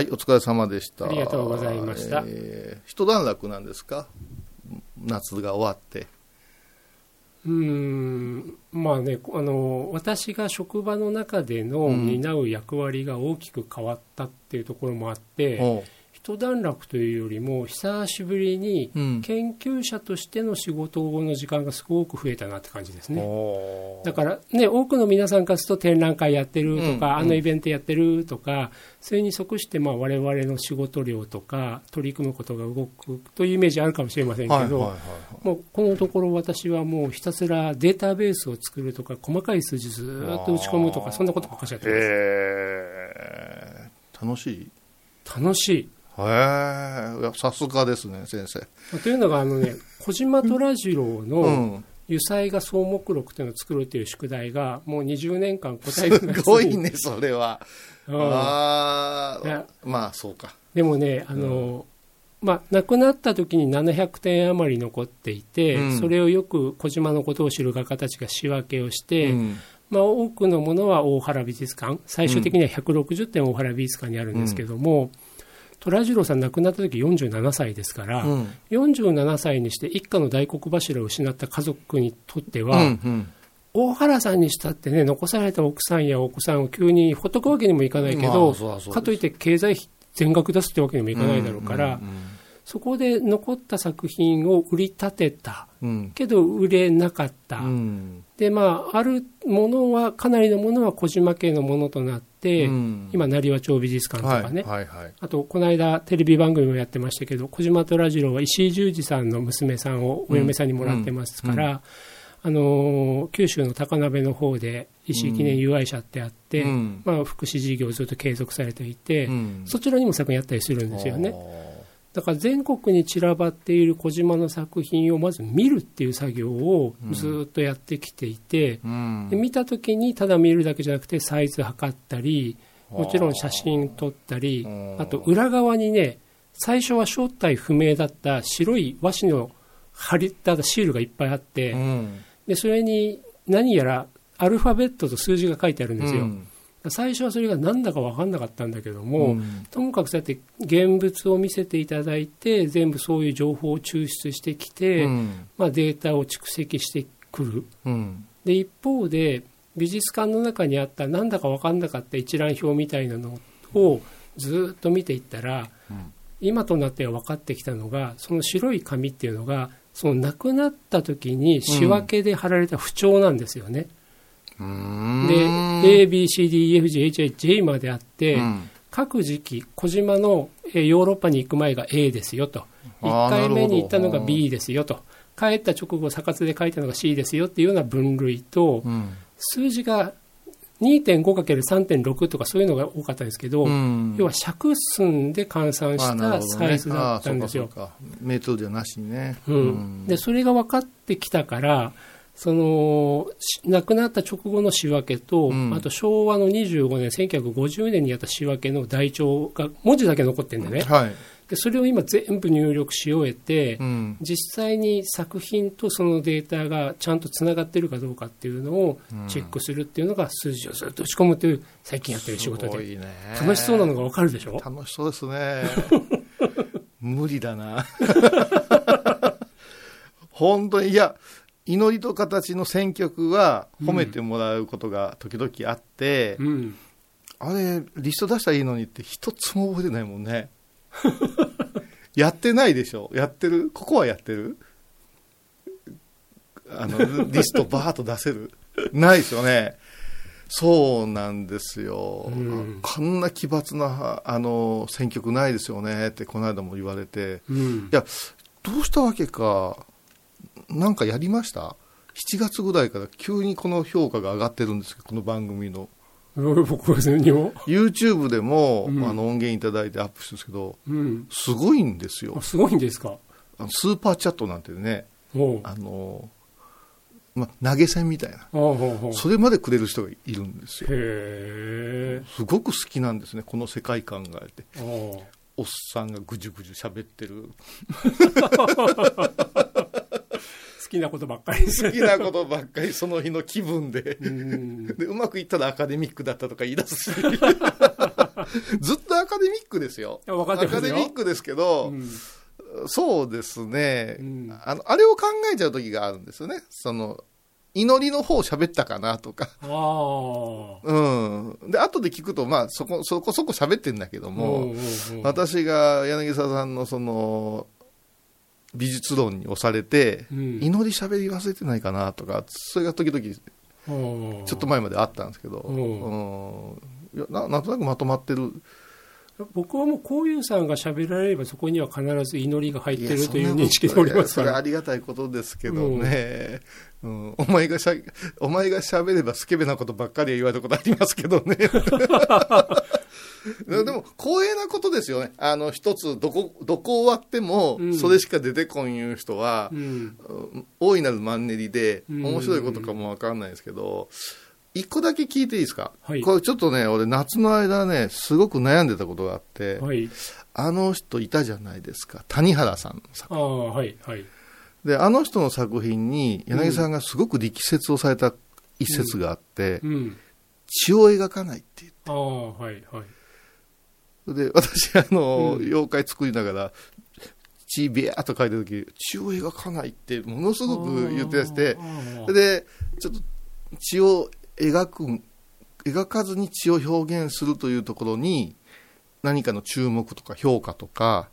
はい、お疲れ様でした。ありがとうございましたえー一段落なんですか？夏が終わって。うーんまあねあの私が職場の中でのうん担う役割が大きく変わったっていうところもあって、おう一段落というよりも久しぶりにうん研究者としての仕事の時間がすごく増えたなって感じですね。おうだからね、多くの皆さんからすると展覧会やってるとか、うんうんあのイベントやってるとか、それに即してまあ我々の仕事量とか、取り組むことが動くというイメージあるかもしれませんけど。もうこのところ私はもうひたすらデータベースを作るとか、細かい数字ずーっと打ち込むとか、そんなことばっかりやってます。えー、楽しい楽しい。へえ、いやさすがですね、先生。というのが、あのね、小島虎次郎うのん。油彩画総目録というのを作るという宿題が、もう20年間答えてすごいね、それは。うんあいやあ、まあ、そうか。でもね、あの、まあ、亡くなった時に700点余り残っていて、うんそれをよく小島のことを知る画家たちが仕分けをして、うんまあ、多くのものは大原美術館、最終的には160点大原美術館にあるんですけども、虎次郎さん亡くなった時47歳ですから、うん。47歳にして一家の大黒柱を失った家族にとってうは、んうん。大原さんにしたってね、残された奥さんやお子さんを急にほっとくわけにもいかないけど、まあかといって経済費全額出すってわけにもいかないだろうから、うんそこで残った作品を売り立てた。うん。けど売れなかった。うん。で、まあ、あるものは、かなりのものは小島家のものとなって、うん。今、成和町美術館とはいかね、はいはいあと、この間、テレビ番組もやってましたけど、小島虎次郎は石井十二さんの娘さんをお嫁さんにもらってますから、あのー九州の高鍋の方で石井記念友愛者ってあって、うん。まあ、福祉事業をずっと継続されていて、うん。そちらにも作品やったりするんですよね。あだから全国に散らばっている小島の作品をまず見るっていう作業をずっとやってきていて、ーうん。で見た時にただ見るだけじゃなくてサイズ測ったりもちろん写真撮ったりうん。あと裏側にね最初は正体不明だった白い和紙の貼りったシールがいっぱいあって、うん。でそれに何やらアルファベットと数字が書いてあるんですよ、うん最初はそれが何だか分かんなかったんだけども、うん。ともかくそうやって現物を見せていただいて全部そういう情報を抽出してきて、うん。まあ、データを蓄積してくる。うん。で一方で美術館の中にあったなんだか分かんなかった一覧表みたいなのをずっと見ていったら、うん。今となっては分かってきたのがその白い紙っていうのがその亡くなった時に仕分けで貼られた不調なんですよね。うん。で ABCDEFGHIJ まであって、うん。各時期小島のえーヨーロッパに行く前が A ですよと。あー1回目に行ったのが B ですよと。帰った直後査活で書いたのが C ですよっていうような分類とうん。数字が 2.5×3.6 とかそういうのが多かったんですけど、うん。要は尺寸で換算したサイズだったんですよ。あーそうかそうか。メートルなしにね。うん、でそれが分かってきたからそのし亡くなった直後の仕分けと、うん。あと昭和の25年1950年にやった仕分けの台帳が文字だけ残ってるんだね、はい。でそれを今全部入力し終えて、うん。実際に作品とそのデータがちゃんとつながってるかどうかっていうのをチェックするっていうのが数字をずっと打ち込むという最近やってる仕事で。楽しそうなのが分かるでしょ？楽しそうですね。無理だな。本当にいや祈りと形の選曲は褒めてもらうことが時々あって、うんあれリスト出したらいいのにって一つも覚えてないもんね。やってないでしょ？やってる？ここはやってる？あのリストバーッと出せる？ないですよね。そうなんですよ、うん。こんな奇抜なあの選曲ないですよねってこの間も言われて。うん。いやどうしたわけかなんかやりました？7月ぐらいから急にこの評価が上がってるんですけどこの番組の。僕は何も、YouTube でも、うん。あの音源いただいてアップしてるんですけどうん、すごいんですよ。あすごいんですか？あのスーパーチャットなんてねあの、ま、投げ銭みたいな。それまでくれる人がいるんですよ。へえ。すごく好きなんですねこの世界観があって。おっさんがぐじゅぐじゅ喋ってる。好 きなことばっかり好きなことばっかりその日の気分でうんでうまくいったらアカデミックだったとか言い出すし ずっとアカデミックですよ。アカデミックですけど、うんそうですね、うんあの、あれを考えちゃう時があるんですよね。その、祈りの方喋ったかなとか。ああ。うん。で、後で聞くと、まあ、そこ、そこそこ喋ってんだけども、うんうんうん私が柳沢さんのその、美術論に押されて、うん。祈り喋り忘れてないかなとか、それが時々、ちうんょっと前まであったんですけど、ううん。いやななんとなくまとまってる。僕はもうこういうさんが喋られればそこには必ず祈りが入ってるやという認識でおりますから。それありがたいことですけどね、うん。お前がしゃお前が喋ればスケベなことばっかり言われたことありますけどね でも光栄なことですよね。あの一つどこどこ終わってもうん。それしか出てこんいう人はう、ん。うん大いなるマンネリでうん。面白いことかもわかんないですけど、一個だけ聞いていいですか、はい。これちょっとね俺夏の間ねすごく悩んでたことがあって、はい。あの人いたじゃないですか。谷原さんの作ああはいはい。で、あの人の作品に柳さんがすごく力説をされた一節があって、うん血を描かないって言って。ああはいはい。で、私、あの、うん。妖怪作りながら、血ビャーっと書いた時、血を描かないってものすごく言ってらして、で、ちょっと血を描く、描かずに血を表現するというところに、何かの注目とか評価とか、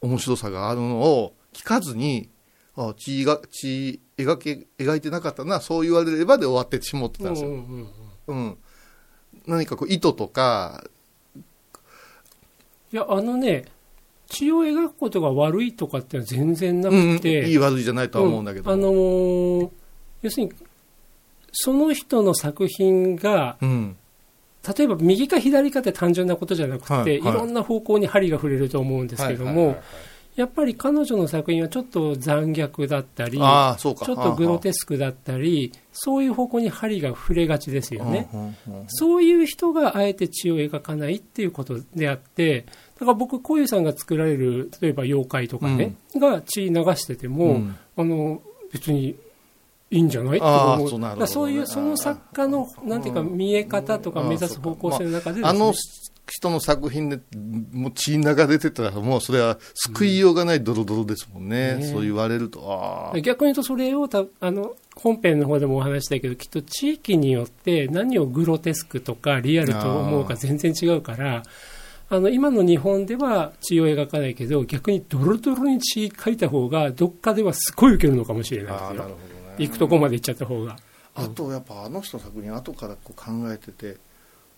面白さがあるのを聞かずに、あ血が、血描け、描いてなかったな、そう言われればで終わってしもってたんですよ。うんうんうんうん。何かこう意図とか、いやあのね血を描くことが悪いとかってのは全然なうん、くて、いい悪いじゃないとは思うんだけど。あのー要するにその人の作品がうん。例えば右か左かって単純なことじゃなくて、はいはいいろんな方向に針が触れると思うんですけども、はいはいはいはいやっぱり彼女の作品はちょっと残虐だったり。ちょっとグロテスクだったり、そういう方向に針が触れがちですよね。うんうんうんそういう人があえて血を描かないっていうことであって、だから僕、こういうさんが作られる、例えば妖怪とかね、が血流してても、うん。あの、別にいいんじゃない？そうね。そういう、その作家の、なんていうか、見え方とか目指す方向性の中でですね。あの人の作品でもう血流れてたら、もうそれは救いようがないドロドロですもんね。ねそう言われると、ああ。逆に言うとそれをたあの本編の方でもお話したけどきっと地域によって何をグロテスクとかリアルと思うか全然違うからあの今の日本では血を描かないけど逆にドロドロに血描いた方がどっかではすごい受けるのかもしれないですよね。行くとこまで行っちゃった方があと、やっぱあの人の作品、後からこう考えてて、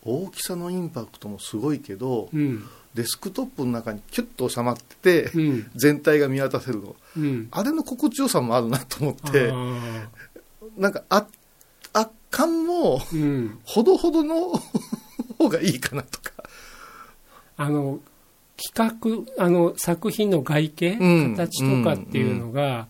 大きさのインパクトもすごいけど、うん。デスクトップの中にキュッと収まってて、うん。全体が見渡せるの。うん。あれの心地よさもあるなと思って、あなんか、あ、圧巻も、ほどほどの方がいいかなとか。あの企画あの作品の外形、うん。形とかっていうのが、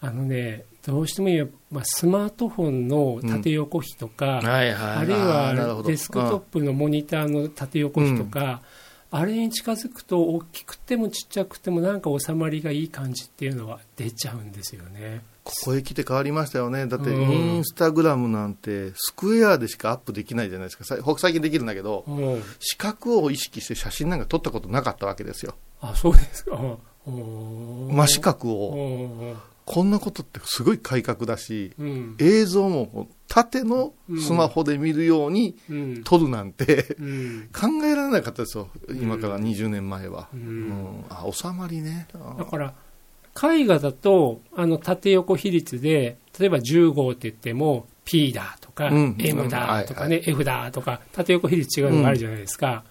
あのねどうしても言えば、まあ、スマートフォンの縦横比とか、はいはあるいはデスクトップのモニターの縦横比とか、あれに近づくと大きくてもちっちゃくてもなんか収まりがいい感じっていうのは出ちゃうんですよね。ここへ来て変わりましたよね。だって、うんインスタグラムなんて、スクエアでしかアップできないじゃないですか。さ最近できるんだけど、うん、視覚を意識して写真なんか撮ったことなかったわけですよ。あそうですか。真真四角を。こんなことってすごい改革だし、うん。映像も縦のスマホで見るようにうん。撮るなんて、うん。考えられなかったですよ。今から20年前は。ううん。んあ、収まりね。あだから絵画だとあの縦横比率で例えば15って言っても P だとか、うん。M だとかね、は F だとか縦横比率違うのがあるじゃないですか、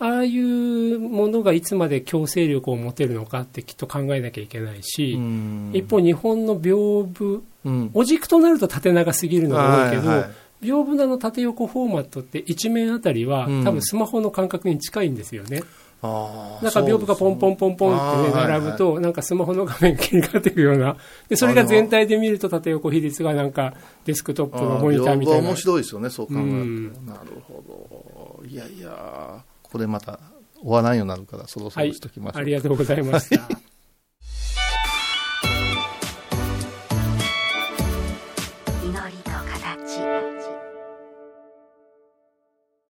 ああいうものがいつまで強制力を持てるのかってきっと考えなきゃいけないし、うん一方日本の屏風うんお軸となると縦長すぎるのが多いけど、はいはい屏風の縦横フォーマットって一面あたりは、うん多分スマホの感覚に近いんですよね。なんか屏風がポンポンポンポンってね、並ぶと、なんかスマホの画面切り替わっていくような。で、それが全体で見ると縦横比率がなんかデスクトップのモニターみたいな面。白いですよね、そう考えると。うんなるほど。いやいや、これまた終わらんようになるから、そろそろしときましょう。ありがとうございました。